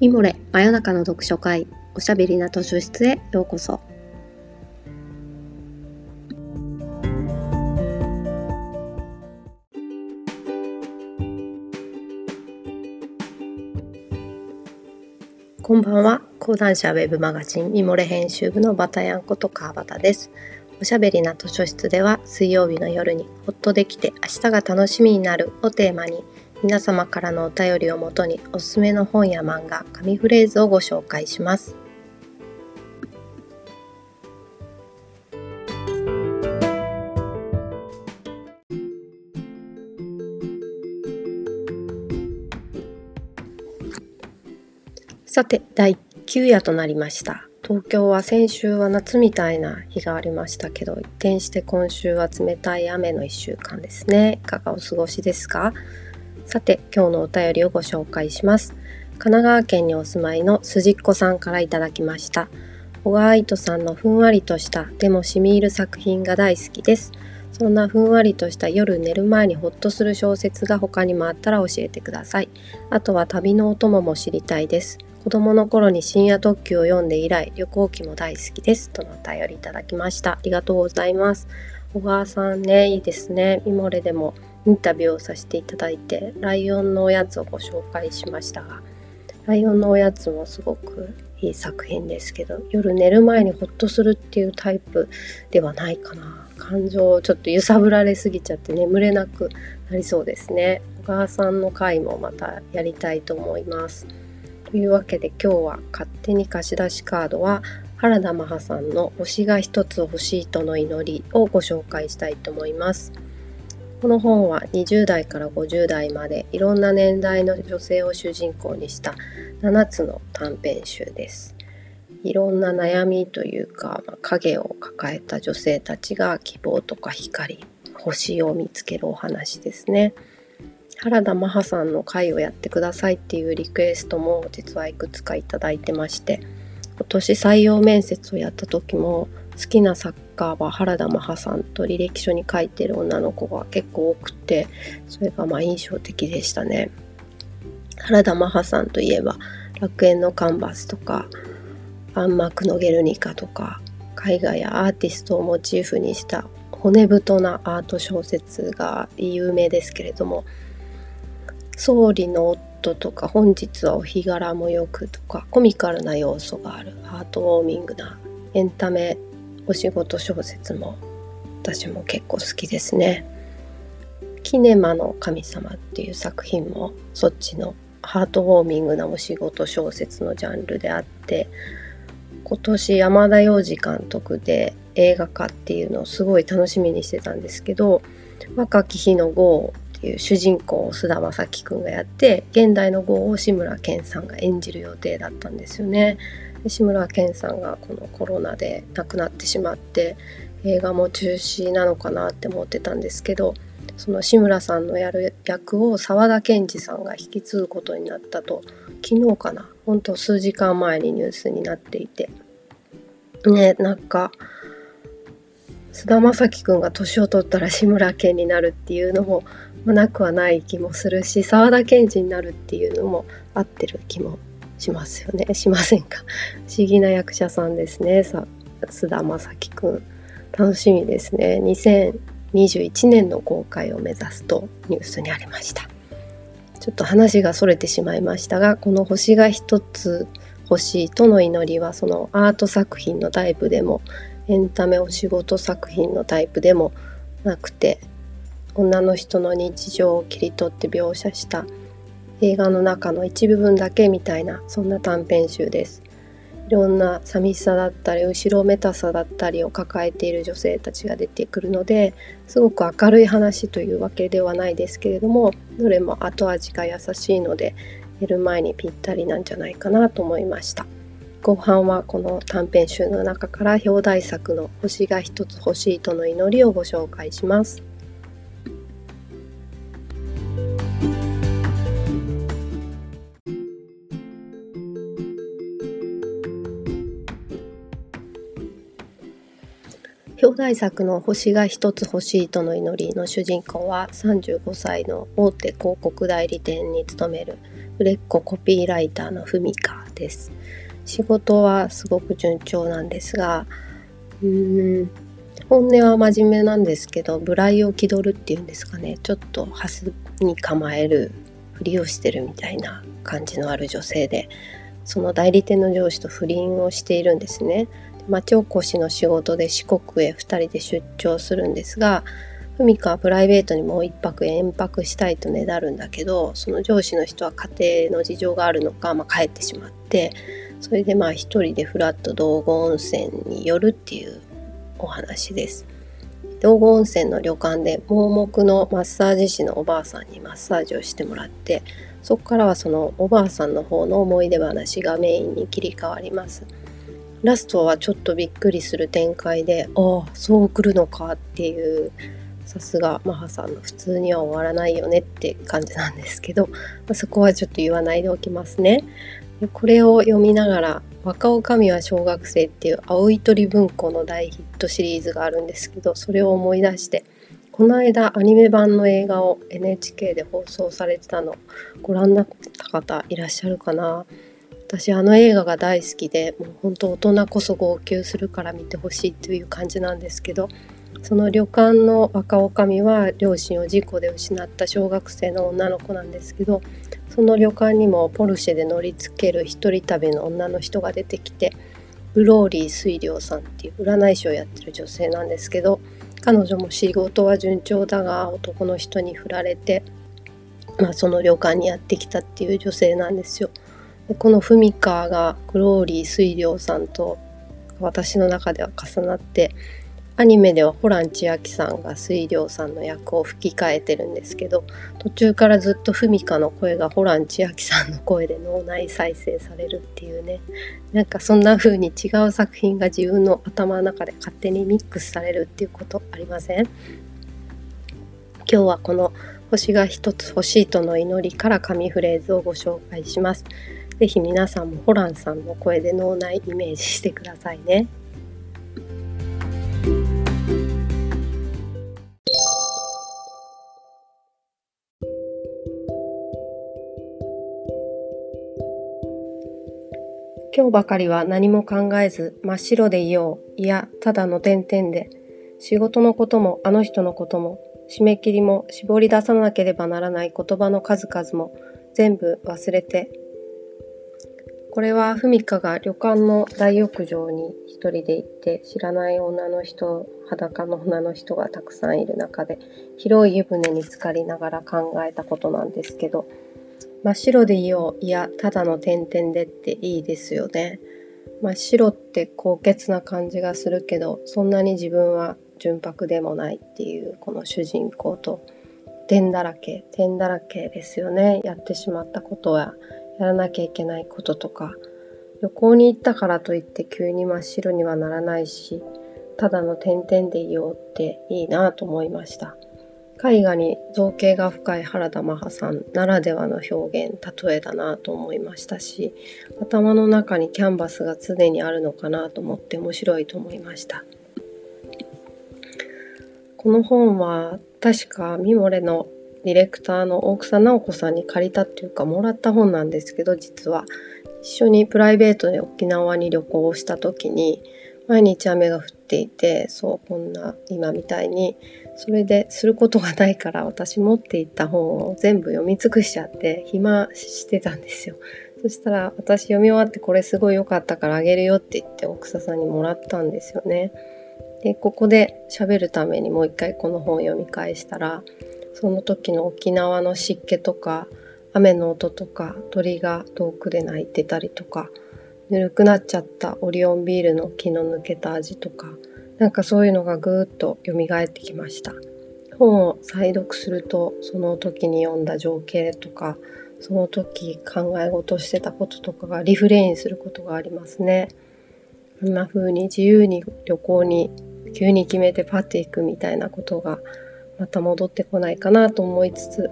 ミモレ真夜中の読書会おしゃべりな図書室へようこそ。こんばんは。講談社ウェブマガジンミモレ編集部のバタヤンこと川端です。おしゃべりな図書室では水曜日の夜にほっとできて明日が楽しみになるをテーマに皆様からのお便りをもとにおすすめの本や漫画、紙フレーズをご紹介します。さて、第9夜となりました。東京は先週は夏みたいな日がありましたけど、一転して今週は冷たい雨の1週間ですね。いかがお過ごしですか？さて今日のお便りをご紹介します。神奈川県にお住まいのすじっこさんからいただきました。小川愛斗さんのふんわりとしたでも染み入る作品が大好きです。そんなふんわりとした夜寝る前にほっとする小説が他にもあったら教えてください。あとは旅のお供も知りたいです。子供の頃に深夜特急を読んで以来旅行記も大好きです。とのお便りいただきました。ありがとうございます。小川さんねいいですね。ミモレでもインタビューをさせていただいてライオンのおやつをご紹介しましたがライオンのおやつもすごくいい作品ですけど夜寝る前にホッとするっていうタイプではないかな。感情をちょっと揺さぶられすぎちゃって眠れなくなりそうですね。小川さんの回もまたやりたいと思います。というわけで今日は勝手に貸し出しカードは原田マハさんの星が一つ欲しいとの祈りをご紹介したいと思います。この本は20代から50代までいろんな年代の女性を主人公にした7つの短編集です。いろんな悩みというか、まあ、影を抱えた女性たちが希望とか光星を見つけるお話ですね。原田マハさんの回をやってくださいっていうリクエストも実はいくつかいただいてまして今年採用面接をやった時も好きな作家は原田マハさんと履歴書に書いてる女の子が結構多くてそれがまあ印象的でしたね。原田マハさんといえば楽園のカンバスとか暗幕のゲルニカとか絵画やアーティストをモチーフにした骨太なアート小説が有名ですけれども「総理の夫」とか「本日はお日柄もよく」とかコミカルな要素があるハートウォーミングなエンタメお仕事小説も私も結構好きですね。キネマの神様っていう作品もそっちのハートウォーミングなお仕事小説のジャンルであって今年山田洋次監督で映画化っていうのをすごい楽しみにしてたんですけど若き日の豪っていう主人公を菅田将暉くんがやって現代の豪を志村けんさんが演じる予定だったんですよね。志村けんさんがこのコロナで亡くなってしまって映画も中止なのかなって思ってたんですけどその志村さんのやる役を沢田研二さんが引き継ぐことになったと昨日かな本当数時間前にニュースになっていて。ねなんか菅田将暉くんが年を取ったら志村けんになるっていうのもなくはない気もするし沢田研二になるっていうのも合ってる気もしますよね。しませんか？不思議な役者さんですね。さ須田将暉くん。楽しみですね。2021年の公開を目指すとニュースにありました。ちょっと話がそれてしまいましたがこの星が一つ欲しいとの祈りはそのアート作品のタイプでもエンタメお仕事作品のタイプでもなくて女の人の日常を切り取って描写した映画の中の一部分だけみたいなそんな短編集です。いろんな寂しさだったり後ろめたさだったりを抱えている女性たちが出てくるのですごく明るい話というわけではないですけれどもどれも後味が優しいので寝る前にぴったりなんじゃないかなと思いました。後半はこの短編集の中から表題作の「星が一つ欲しい」との祈りをご紹介します。表題作の「星が一つ欲しいとの祈り」の主人公は35歳の大手広告代理店に勤める売れっ子コピーライターのふみかです。仕事はすごく順調なんですがうーん本音は真面目なんですけど無頼を気取るっていうんですかね。ちょっとハスに構えるふりをしてるみたいな感じのある女性でその代理店の上司と不倫をしているんですね。町おこしの仕事で四国へ2人で出張するんですがふみかはプライベートにもう一泊延泊したいとねだるんだけどその上司の人は家庭の事情があるのか、まあ、帰ってしまってそれでまあ一人でフラット道後温泉に寄るっていうお話です。道後温泉の旅館で盲目のマッサージ師のおばあさんにマッサージをしてもらってそこからはそのおばあさんの方の思い出話がメインに切り替わります。ラストはちょっとびっくりする展開でああそう来るのかっていうさすがマハさんの普通には終わらないよねって感じなんですけど、まあ、そこはちょっと言わないでおきますね。でこれを読みながら「若女将は小学生」っていう青い鳥文庫の大ヒットシリーズがあるんですけどそれを思い出してこの間アニメ版の映画を NHK で放送されてたのご覧になった方いらっしゃるかな？私あの映画が大好きでもう本当大人こそ号泣するから見てほしいという感じなんですけどその旅館の若女将は両親を事故で失った小学生の女の子なんですけどその旅館にもポルシェで乗りつける一人旅の女の人が出てきてブローリー水涼さんっていう占い師をやってる女性なんですけど彼女も仕事は順調だが男の人に振られて、まあ、その旅館にやってきたっていう女性なんですよ。でこのフミカがグローリー水涼さんと私の中では重なってアニメではホラン千秋さんが水涼さんの役を吹き替えてるんですけど途中からずっとフミカの声がホラン千秋さんの声で脳内再生されるっていうねなんかそんな風に違う作品が自分の頭の中で勝手にミックスされるっていうことありません？今日はこの星が一つ欲しいとの祈りから紙フレーズをご紹介します。ぜひ皆さんもホランさんの声で脳内イメージしてくださいね。今日ばかりは何も考えず真っ白でいよういやただの点々で仕事のこともあの人のことも締め切りも絞り出さなければならない言葉の数々も全部忘れてこれはふみかが旅館の大浴場に一人で行って知らない女の人裸の女の人がたくさんいる中で広い湯船に浸かりながら考えたことなんですけど真っ白でいいよいやただの点々でっていいですよね。真っ白って高潔な感じがするけどそんなに自分は純白でもないっていうこの主人公と点だらけ点だらけですよね。やってしまったことは。やらなきゃいけないこととか旅行に行ったからといって急に真っ白にはならないしただの点々でいようっていいなと思いました。絵画に造形が深い原田マハさんならではの表現例えだなと思いましたし頭の中にキャンバスが常にあるのかなと思って面白いと思いました。この本は確かミモレのディレクターの大草直子さんに借りたっていうかもらった本なんですけど実は一緒にプライベートで沖縄に旅行をした時に毎日雨が降っていてそうこんな今みたいにそれですることがないから私持っていった本を全部読み尽くしちゃって暇してたんですよ。そしたら私読み終わってこれすごい良かったからあげるよって言って大草さんにもらったんですよね。でここで喋るためにもう一回この本を読み返したらその時の沖縄の湿気とか雨の音とか鳥が遠くで鳴いてたりとかぬるくなっちゃったオリオンビールの気の抜けた味とかなんかそういうのがぐーっと蘇ってきました。本を再読するとその時に読んだ情景とかその時考え事してたこととかがリフレインすることがありますね。こんな風に自由に旅行に急に決めてパッて行くみたいなことがまた戻ってこないかなと思いつつ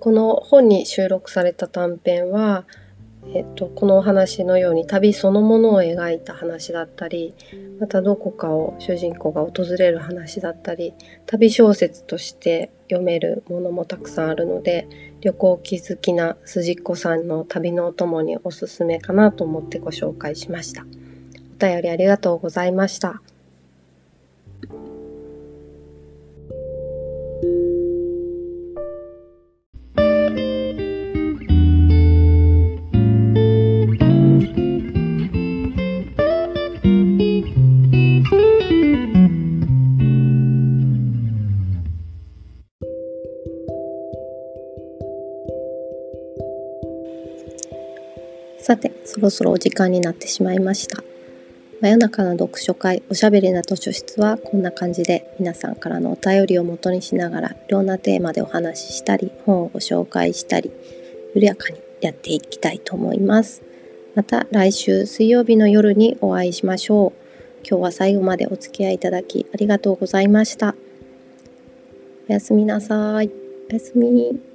この本に収録された短編はえっと、このお話のように旅そのものを描いた話だったりまたどこかを主人公が訪れる話だったり旅小説として読めるものもたくさんあるので旅行気好きな筋っ子さんの旅のお供におすすめかなと思ってご紹介しました。お便りありがとうございました。さて、そろそろお時間になってしまいました。真夜中の読書会おしゃべりな図書室はこんな感じで皆さんからのお便りを元にしながらいろんなテーマでお話ししたり本をご紹介したり緩やかにやっていきたいと思います。また来週水曜日の夜にお会いしましょう。今日は最後までお付き合いいただきありがとうございました。おやすみなさい。おやすみ。